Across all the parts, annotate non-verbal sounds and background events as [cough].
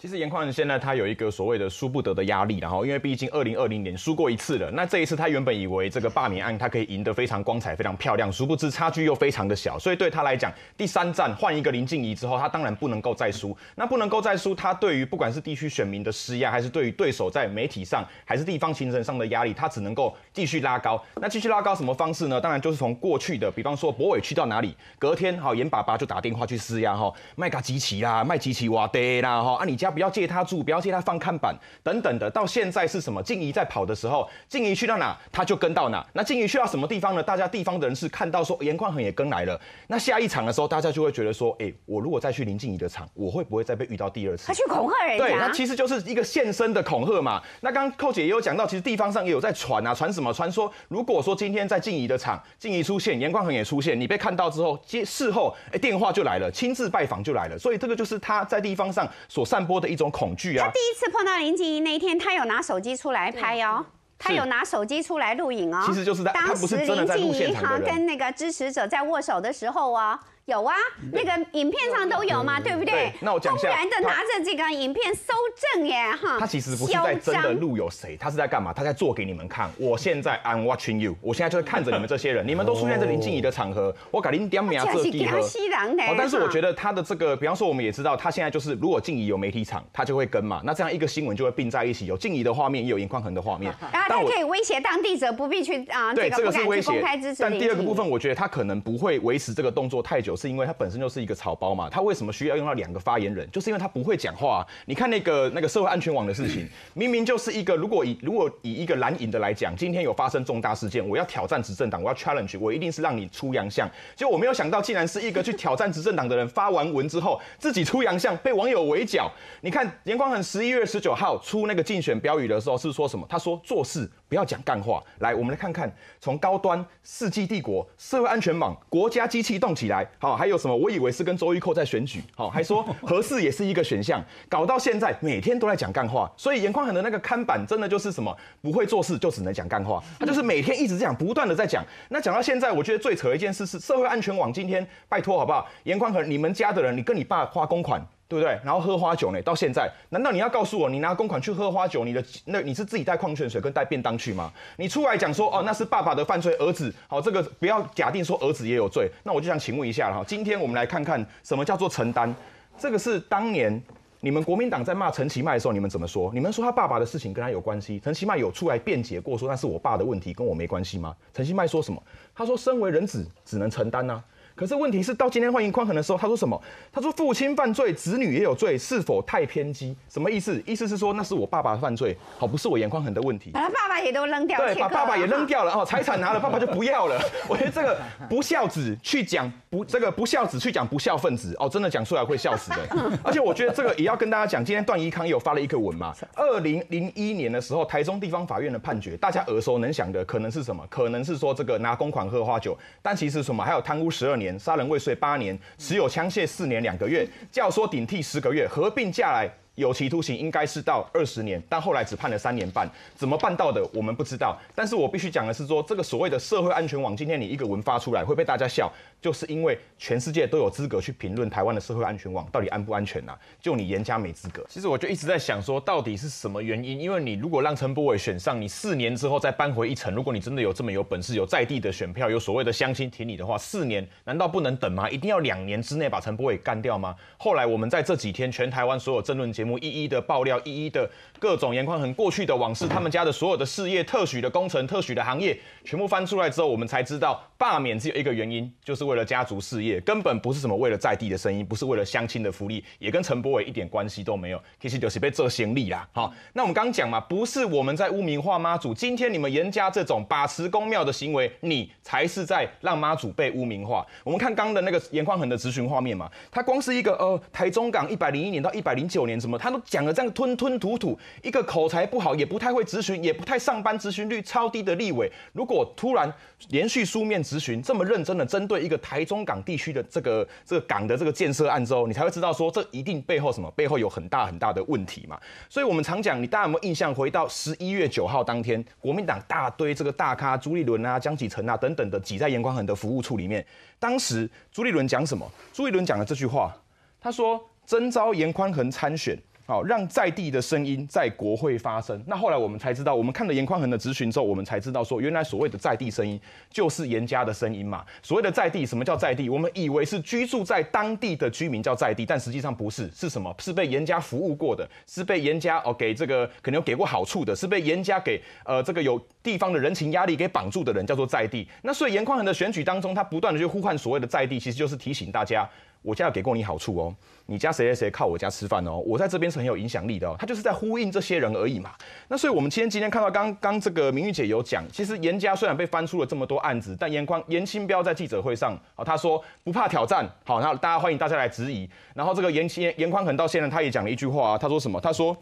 其实颜宽现在他有一个所谓的输不得的压力，然后因为毕竟二零二零年输过一次了，那这一次他原本以为这个罢免案他可以赢得非常光彩、非常漂亮，殊不知差距又非常的小，所以对他来讲，第三站换一个林静怡之后，他当然不能够再输。那不能够再输，他对于不管是地区选民的施压，还是对于对手在媒体上，还是地方行政上的压力，他只能够继续拉高。那继续拉高什么方式呢？当然就是从过去的，比方说博伟去到哪里，隔天好颜爸爸就打电话去施压哈，卖个机器啦，卖机器哇对啦哈，啊你家不要借他住。不要借他放看板等等的，到现在是什么？静怡在跑的时候，静怡去到哪，他就跟到哪。那静怡去到什么地方呢？大家地方的人是看到说颜宽恒也跟来了。那下一场的时候，大家就会觉得说，哎、我如果再去林静怡的场，我会不会再被遇到第二次？他去恐吓人家。对，那其实就是一个现身的恐吓嘛。那刚寇姐也有讲到，其实地方上也有在传啊，传什么？传说如果说今天在静怡的场，静怡出现，颜宽恒也出现，你被看到之后，接事后，哎、电话就来了，亲自拜访就来了。所以这个就是他在地方上所散播的一种恐惧啊。他第一次碰到。林静怡那一天，他有拿手机出来拍哦，他有拿手机出来录影哦。其实就是在当时林静怡哈跟那个支持者在握手的时候啊。有啊，那个影片上都有嘛，对不对？那我讲一然的拿着这个影片搜证耶，哈。他其实不是在真的录有谁，他是在干嘛？他在做给你们看。我现在 I'm watching you，我现在就是看着你们这些人，[laughs] 你们都出现在林静怡的场合，我给您点名这地方。哦，但是我觉得他的这个，比方说我们也知道，他现在就是如果静怡有媒体场，他就会跟嘛。那这样一个新闻就会并在一起，有静怡的画面，也有颜宽恒的画面。然 [laughs] 后他可以威胁当地者不必去啊，对，这个是威胁。但第二个部分，我觉得他可能不会维持这个动作太久，是因为他本身就是。一个草包嘛？他为什么需要用到两个发言人？就是因为他不会讲话。你看那个那个社会安全网的事情，明明就是一个，如果以如果以一个蓝营的来讲，今天有发生重大事件，我要挑战执政党，我要 challenge，我一定是让你出洋相。就我没有想到，竟然是一个去挑战执政党的人发完文之后，自己出洋相，被网友围剿。你看严光恒十一月十九号出那个竞选标语的时候是说什么？他说做事不要讲干话。来，我们来看看，从高端、世纪帝国、社会安全网、国家机器动起来，好，还有什么？我以为。是跟周玉蔻在选举，好，还说核四也是一个选项，搞到现在每天都在讲干话，所以严宽恒的那个看板真的就是什么不会做事就只能讲干话，他就是每天一直这样不断的在讲。那讲到现在，我觉得最扯的一件事是社会安全网今天拜托好不好？严宽恒，你们家的人，你跟你爸花公款。对不对？然后喝花酒呢？到现在，难道你要告诉我，你拿公款去喝花酒，你的那你是自己带矿泉水跟带便当去吗？你出来讲说，哦，那是爸爸的犯罪，儿子，好，这个不要假定说儿子也有罪。那我就想请问一下了哈，今天我们来看看什么叫做承担？这个是当年你们国民党在骂陈其迈的时候，你们怎么说？你们说他爸爸的事情跟他有关系？陈其迈有出来辩解过，说那是我爸的问题，跟我没关系吗？陈其迈说什么？他说，身为人子，只能承担啊。可是问题是，到今天换迎宽恒的时候，他说什么？他说父亲犯罪，子女也有罪，是否太偏激？什么意思？意思是说那是我爸爸的犯罪，好，不是我严宽恒的问题。把他爸爸也都扔掉了，对，把爸爸也扔掉了哦，财产拿了，爸爸就不要了。[laughs] 我觉得这个不孝子去讲不，这个不孝子去讲不孝分子哦，真的讲出来会笑死的。[laughs] 而且我觉得这个也要跟大家讲，今天段宜康也有发了一个文嘛。二零零一年的时候，台中地方法院的判决，大家耳熟能详的可能是什么？可能是说这个拿公款喝花酒，但其实什么？还有贪污十二年，杀人未遂八。年，持有枪械四年两个月，教唆顶替十个月，合并下来。有期徒刑应该是到二十年，但后来只判了三年半，怎么办到的？我们不知道。但是我必须讲的是说，这个所谓的社会安全网，今天你一个文发出来会被大家笑，就是因为全世界都有资格去评论台湾的社会安全网到底安不安全呐、啊？就你严家没资格。其实我就一直在想说，到底是什么原因？因为你如果让陈柏伟选上，你四年之后再扳回一城，如果你真的有这么有本事，有在地的选票，有所谓的乡亲挺你的话，四年难道不能等吗？一定要两年之内把陈柏伟干掉吗？后来我们在这几天，全台湾所有政论节目一一的爆料，一一的各种颜宽恒过去的往事，他们家的所有的事业、特许的工程、特许的行业，全部翻出来之后，我们才知道罢免只有一个原因，就是为了家族事业，根本不是什么为了在地的声音，不是为了乡亲的福利，也跟陈柏伟一点关系都没有。其实就是被这行李啦。好，那我们刚讲嘛，不是我们在污名化妈祖，今天你们严家这种把持公庙的行为，你才是在让妈祖被污名化。我们看刚的那个严宽恒的质询画面嘛，他光是一个呃台中港一百零一年到一百零九年什么，他都讲了这样吞吞吐吐，一个口才不好，也不太会咨询，也不太上班，咨询率超低的立委，如果突然连续书面咨询这么认真的针对一个台中港地区的这个这个港的这个建设案之后，你才会知道说这一定背后什么？背后有很大很大的问题嘛。所以我们常讲，你大家有没有印象？回到十一月九号当天，国民党大堆这个大咖朱立伦啊、江启臣啊等等的挤在严宽恒的服务处里面，当时朱立伦讲什么？朱立伦讲了这句话，他说征召严宽恒参选。好，让在地的声音在国会发声。那后来我们才知道，我们看了严宽恒的质询之后，我们才知道说，原来所谓的在地声音就是严家的声音嘛。所谓的在地，什么叫在地？我们以为是居住在当地的居民叫在地，但实际上不是，是什么？是被严家服务过的，是被严家哦给这个可能有给过好处的，是被严家给呃这个有地方的人情压力给绑住的人，叫做在地。那所以严宽恒的选举当中，他不断的去呼唤所谓的在地，其实就是提醒大家。我家有给过你好处哦，你家谁谁谁靠我家吃饭哦，我在这边是很有影响力的哦，他就是在呼应这些人而已嘛。那所以我们今天今天看到刚刚这个明玉姐有讲，其实严家虽然被翻出了这么多案子，但严宽严清标在记者会上啊，他说不怕挑战，好，那大家欢迎大家来质疑。然后这个严清严宽恒到现在他也讲了一句话啊，他说什么？他说。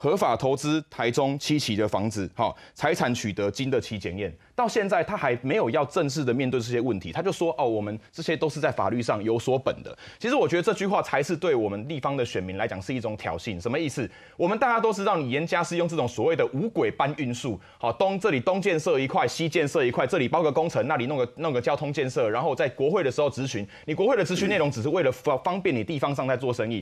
合法投资台中七期的房子，好，财产取得经得起检验。到现在他还没有要正式的面对这些问题，他就说哦，我们这些都是在法律上有所本的。其实我觉得这句话才是对我们地方的选民来讲是一种挑衅。什么意思？我们大家都知道，你严家是用这种所谓的五轨搬运术，好，东这里东建设一块，西建设一块，这里包个工程，那里弄个弄个交通建设，然后在国会的时候咨询，你国会的咨询内容只是为了方方便你地方上在做生意。